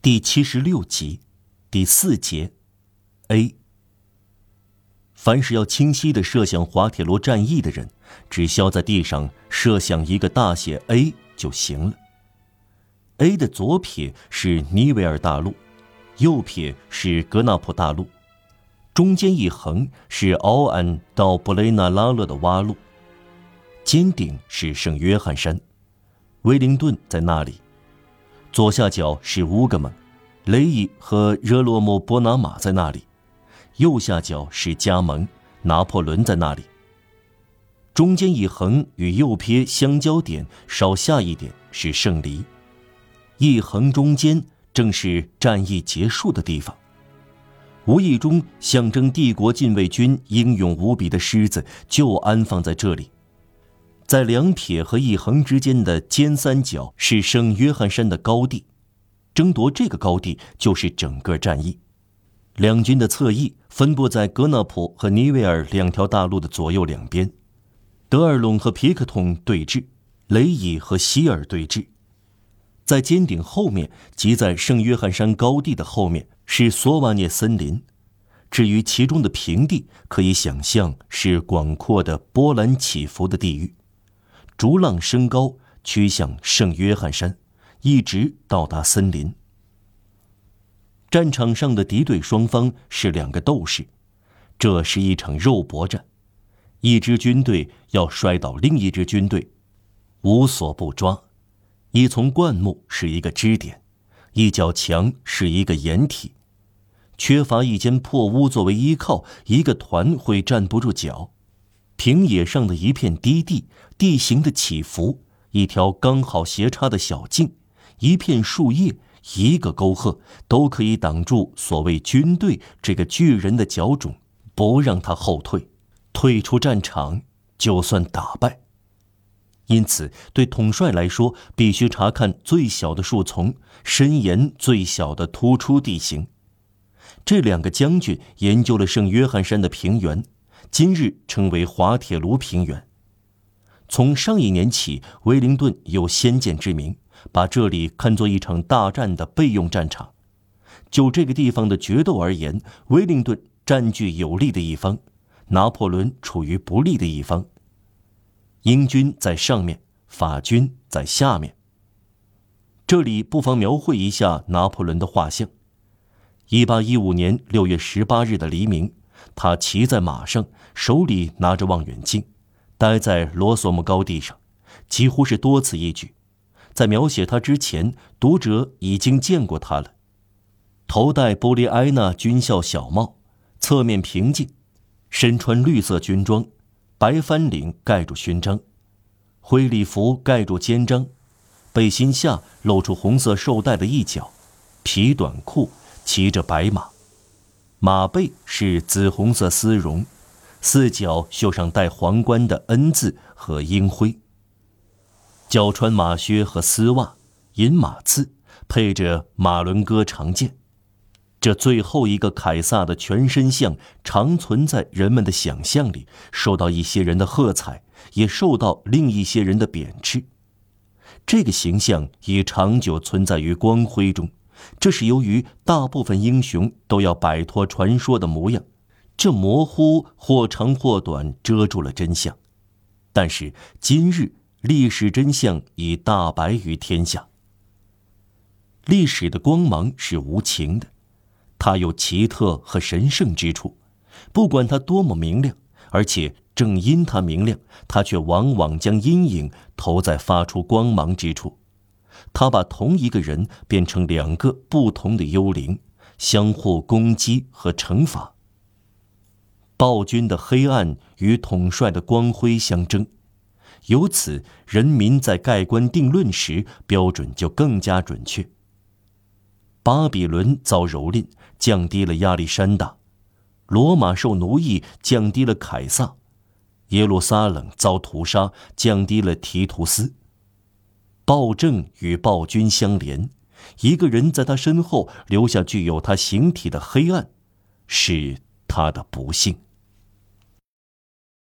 第七十六集，第四节，A。凡是要清晰的设想滑铁卢战役的人，只需要在地上设想一个大写 A 就行了。A 的左撇是尼维尔大陆，右撇是格纳普大陆，中间一横是奥安到布雷纳拉勒的洼路，尖顶是圣约翰山，威灵顿在那里。左下角是乌格蒙，雷伊和热罗莫波拿马在那里；右下角是加盟，拿破仑在那里。中间一横与右撇相交点稍下一点是圣黎，一横中间正是战役结束的地方。无意中象征帝国禁卫军英勇无比的狮子就安放在这里。在两撇和一横之间的尖三角是圣约翰山的高地，争夺这个高地就是整个战役。两军的侧翼分布在格纳普和尼维尔两条大路的左右两边，德尔隆和皮克通对峙，雷伊和希尔对峙。在尖顶后面，即在圣约翰山高地的后面是索瓦涅森林，至于其中的平地，可以想象是广阔的波澜起伏的地域。逐浪升高，趋向圣约翰山，一直到达森林。战场上的敌对双方是两个斗士，这是一场肉搏战，一支军队要摔倒另一支军队，无所不抓。一丛灌木是一个支点，一角墙是一个掩体，缺乏一间破屋作为依靠，一个团会站不住脚。平野上的一片低地，地形的起伏，一条刚好斜插的小径，一片树叶，一个沟壑，都可以挡住所谓军队这个巨人的脚踵，不让他后退。退出战场，就算打败。因此，对统帅来说，必须查看最小的树丛，深研最小的突出地形。这两个将军研究了圣约翰山的平原。今日称为滑铁卢平原。从上一年起，威灵顿有先见之明，把这里看作一场大战的备用战场。就这个地方的决斗而言，威灵顿占据有利的一方，拿破仑处于不利的一方。英军在上面，法军在下面。这里不妨描绘一下拿破仑的画像。一八一五年六月十八日的黎明。他骑在马上，手里拿着望远镜，待在罗索姆高地上，几乎是多此一举。在描写他之前，读者已经见过他了。头戴布利埃纳军校小帽，侧面平静，身穿绿色军装，白翻领盖住勋章，灰礼服盖住肩章，背心下露出红色绶带的一角，皮短裤，骑着白马。马背是紫红色丝绒，四角绣上带皇冠的 N 字和鹰徽。脚穿马靴和丝袜，银马刺，配着马伦哥长剑。这最后一个凯撒的全身像，常存在人们的想象里，受到一些人的喝彩，也受到另一些人的贬斥。这个形象已长久存在于光辉中。这是由于大部分英雄都要摆脱传说的模样，这模糊或长或短遮住了真相。但是今日历史真相已大白于天下。历史的光芒是无情的，它有奇特和神圣之处。不管它多么明亮，而且正因它明亮，它却往往将阴影投在发出光芒之处。他把同一个人变成两个不同的幽灵，相互攻击和惩罚。暴君的黑暗与统帅的光辉相争，由此人民在盖棺定论时标准就更加准确。巴比伦遭蹂躏，降低了亚历山大；罗马受奴役，降低了凯撒；耶路撒冷遭屠杀，降低了提图斯。暴政与暴君相连，一个人在他身后留下具有他形体的黑暗，是他的不幸。